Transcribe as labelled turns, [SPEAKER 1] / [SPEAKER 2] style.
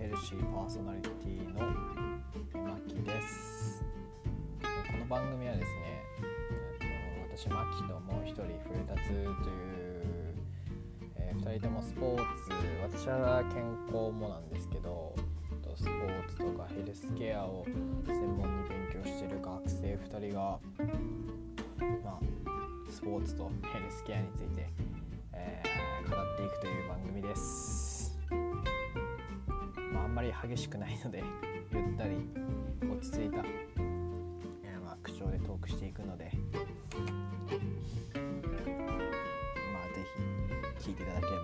[SPEAKER 1] ヘルシーパーソナリティのまきです。この番組はですね私牧きともう一人古田つという、えー、2人ともスポーツ私は健康もなんですけどスポーツとかヘルスケアを専門に勉強してる学生2人が、まあ、スポーツとヘルスケアについてまり激しくないので ゆったり落ち着いた、えー、まあ、口調でトークしていくのでまあ是非聞いていただければ。